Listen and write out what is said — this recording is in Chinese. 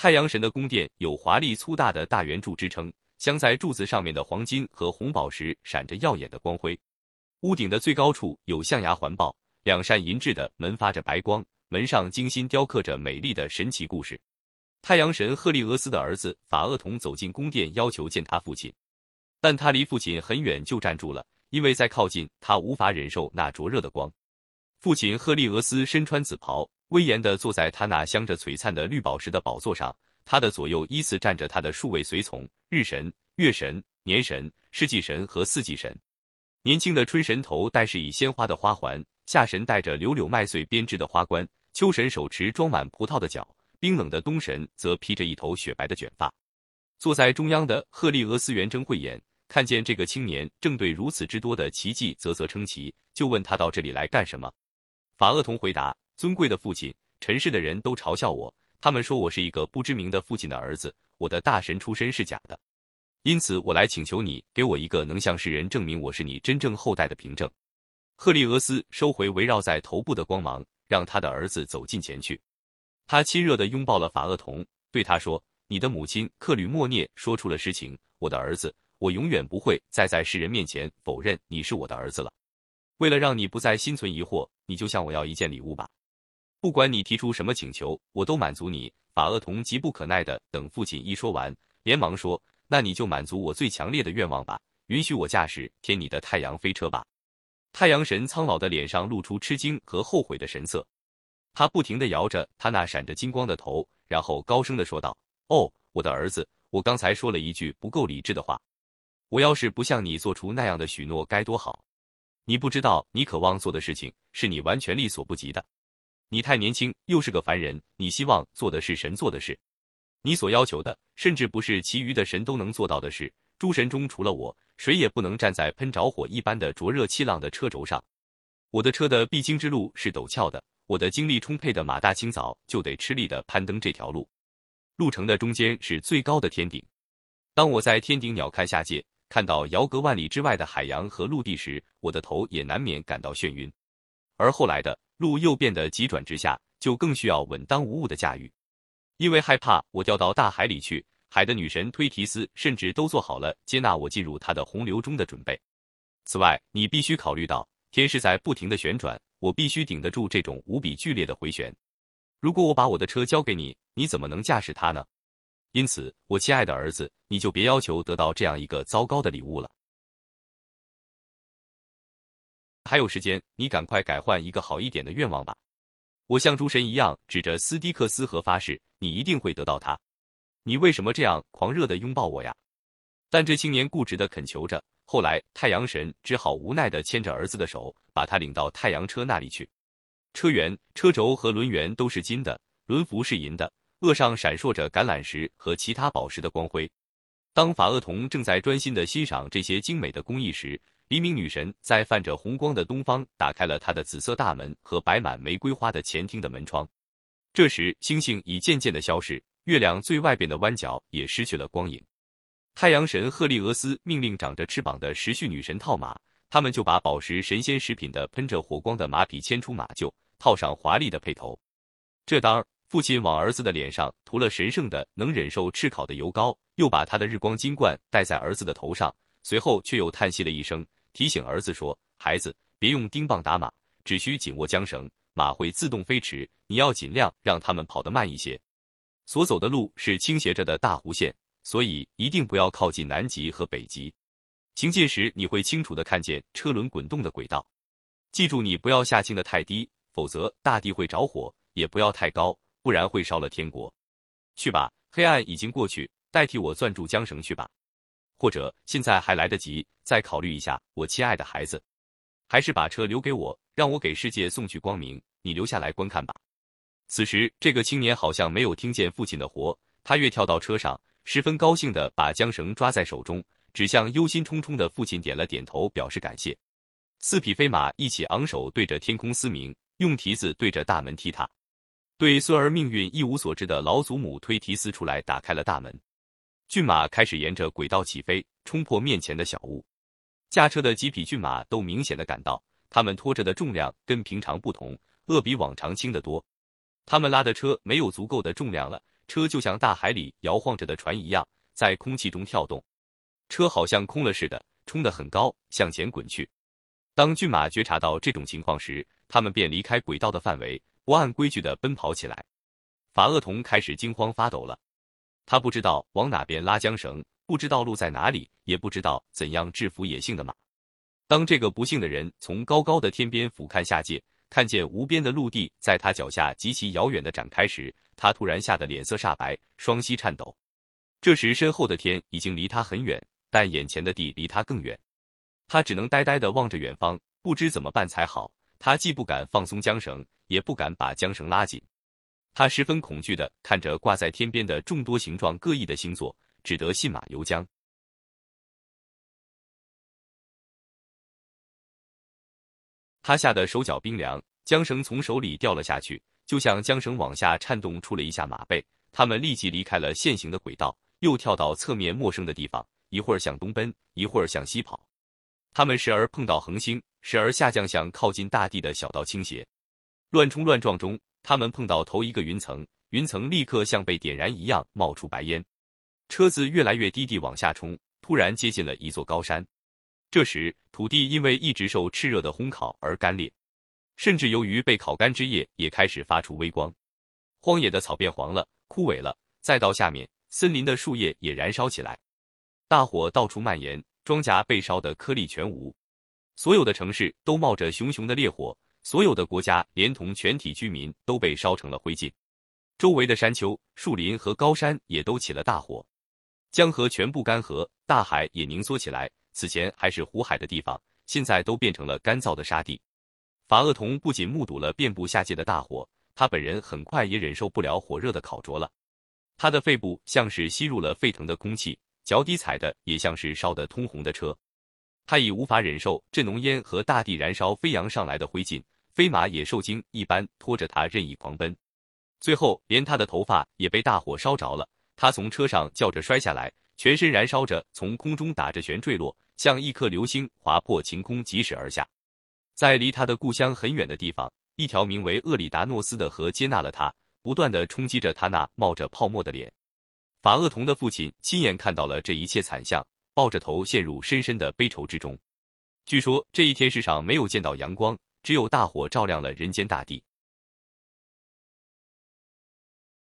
太阳神的宫殿有华丽粗大的大圆柱支撑，镶在柱子上面的黄金和红宝石闪着耀眼的光辉。屋顶的最高处有象牙环抱，两扇银质的门发着白光，门上精心雕刻着美丽的神奇故事。太阳神赫利俄斯的儿子法厄同走进宫殿，要求见他父亲，但他离父亲很远就站住了，因为再靠近他无法忍受那灼热的光。父亲赫利俄斯身穿紫袍，威严地坐在他那镶着璀璨的绿宝石的宝座上，他的左右依次站着他的数位随从：日神、月神、年神、世纪神和四季神。年轻的春神头戴是以鲜花的花环，夏神戴着柳柳麦穗编织的花冠，秋神手持装满葡萄的角，冰冷的冬神则披着一头雪白的卷发。坐在中央的赫利俄斯圆睁慧眼，看见这个青年正对如此之多的奇迹啧啧称奇，就问他到这里来干什么。法厄同回答：“尊贵的父亲，尘世的人都嘲笑我，他们说我是一个不知名的父亲的儿子，我的大神出身是假的。因此，我来请求你，给我一个能向世人证明我是你真正后代的凭证。”赫利俄斯收回围绕在头部的光芒，让他的儿子走近前去。他亲热地拥抱了法厄同，对他说：“你的母亲克吕莫涅说出了实情，我的儿子，我永远不会再在世人面前否认你是我的儿子了。”为了让你不再心存疑惑，你就向我要一件礼物吧。不管你提出什么请求，我都满足你。法厄同急不可耐的等父亲一说完，连忙说：“那你就满足我最强烈的愿望吧，允许我驾驶天你的太阳飞车吧。”太阳神苍老的脸上露出吃惊和后悔的神色，他不停的摇着他那闪着金光的头，然后高声的说道：“哦，我的儿子，我刚才说了一句不够理智的话。我要是不向你做出那样的许诺，该多好。”你不知道，你渴望做的事情是你完全力所不及的。你太年轻，又是个凡人，你希望做的是神做的事。你所要求的，甚至不是其余的神都能做到的事。诸神中除了我，谁也不能站在喷着火一般的灼热气浪的车轴上。我的车的必经之路是陡峭的，我的精力充沛的马大清早就得吃力的攀登这条路。路程的中间是最高的天顶。当我在天顶鸟瞰下界。看到遥隔万里之外的海洋和陆地时，我的头也难免感到眩晕。而后来的路又变得急转直下，就更需要稳当无误的驾驭。因为害怕我掉到大海里去，海的女神推提斯甚至都做好了接纳我进入她的洪流中的准备。此外，你必须考虑到天是在不停的旋转，我必须顶得住这种无比剧烈的回旋。如果我把我的车交给你，你怎么能驾驶它呢？因此，我亲爱的儿子，你就别要求得到这样一个糟糕的礼物了。还有时间，你赶快改换一个好一点的愿望吧。我像诸神一样指着斯蒂克斯河发誓，你一定会得到它。你为什么这样狂热的拥抱我呀？但这青年固执的恳求着。后来，太阳神只好无奈的牵着儿子的手，把他领到太阳车那里去。车辕、车轴和轮圆都是金的，轮辐是银的。额上闪烁着橄榄石和其他宝石的光辉。当法厄同正在专心的欣赏这些精美的工艺时，黎明女神在泛着红光的东方打开了她的紫色大门和摆满玫瑰花的前厅的门窗。这时，星星已渐渐的消失，月亮最外边的弯角也失去了光影。太阳神赫利俄斯命令长着翅膀的时序女神套马，他们就把宝石神仙食品的喷着火光的马匹牵出马厩，套上华丽的配头。这当。父亲往儿子的脸上涂了神圣的、能忍受炙烤的油膏，又把他的日光金冠戴在儿子的头上，随后却又叹息了一声，提醒儿子说：“孩子，别用钉棒打马，只需紧握缰绳，马会自动飞驰。你要尽量让他们跑得慢一些。所走的路是倾斜着的大弧线，所以一定不要靠近南极和北极。行进时你会清楚地看见车轮滚动的轨道。记住，你不要下倾的太低，否则大地会着火；也不要太高。”不然会烧了天国。去吧，黑暗已经过去，代替我攥住缰绳去吧。或者现在还来得及，再考虑一下，我亲爱的孩子。还是把车留给我，让我给世界送去光明。你留下来观看吧。此时，这个青年好像没有听见父亲的活，他跃跳到车上，十分高兴地把缰绳抓在手中，只向忧心忡忡的父亲点了点头，表示感谢。四匹飞马一起昂首，对着天空嘶鸣，用蹄子对着大门踢踏。对孙儿命运一无所知的老祖母推提斯出来打开了大门，骏马开始沿着轨道起飞，冲破面前的小屋。驾车的几匹骏马都明显的感到，他们拖着的重量跟平常不同，恶比往常轻得多。他们拉的车没有足够的重量了，车就像大海里摇晃着的船一样，在空气中跳动。车好像空了似的，冲得很高，向前滚去。当骏马觉察到这种情况时，他们便离开轨道的范围，不按规矩的奔跑起来。法厄同开始惊慌发抖了，他不知道往哪边拉缰绳，不知道路在哪里，也不知道怎样制服野性的马。当这个不幸的人从高高的天边俯瞰下界，看见无边的陆地在他脚下极其遥远的展开时，他突然吓得脸色煞白，双膝颤抖。这时，身后的天已经离他很远，但眼前的地离他更远。他只能呆呆地望着远方，不知怎么办才好。他既不敢放松缰绳，也不敢把缰绳拉紧。他十分恐惧地看着挂在天边的众多形状各异的星座，只得信马由缰。他吓得手脚冰凉，缰绳从手里掉了下去，就像缰绳往下颤动出了一下马背。他们立即离开了现行的轨道，又跳到侧面陌生的地方，一会儿向东奔，一会儿向西跑。他们时而碰到恒星，时而下降向靠近大地的小道倾斜，乱冲乱撞中，他们碰到头一个云层，云层立刻像被点燃一样冒出白烟。车子越来越低地往下冲，突然接近了一座高山。这时，土地因为一直受炽热的烘烤而干裂，甚至由于被烤干之叶也开始发出微光。荒野的草变黄了，枯萎了。再到下面，森林的树叶也燃烧起来，大火到处蔓延，庄稼被烧得颗粒全无。所有的城市都冒着熊熊的烈火，所有的国家连同全体居民都被烧成了灰烬。周围的山丘、树林和高山也都起了大火，江河全部干涸，大海也凝缩起来。此前还是湖海的地方，现在都变成了干燥的沙地。法厄同不仅目睹了遍布下界的大火，他本人很快也忍受不了火热的烤灼了。他的肺部像是吸入了沸腾的空气，脚底踩的也像是烧得通红的车。他已无法忍受这浓烟和大地燃烧飞扬上来的灰烬，飞马也受惊一般拖着他任意狂奔。最后，连他的头发也被大火烧着了，他从车上叫着摔下来，全身燃烧着，从空中打着旋坠落。像一颗流星划破晴空，疾驶而下。在离他的故乡很远的地方，一条名为厄里达诺斯的河接纳了他，不断的冲击着他那冒着泡沫的脸。法厄同的父亲亲眼看到了这一切惨象，抱着头陷入深深的悲愁之中。据说这一天世上没有见到阳光，只有大火照亮了人间大地。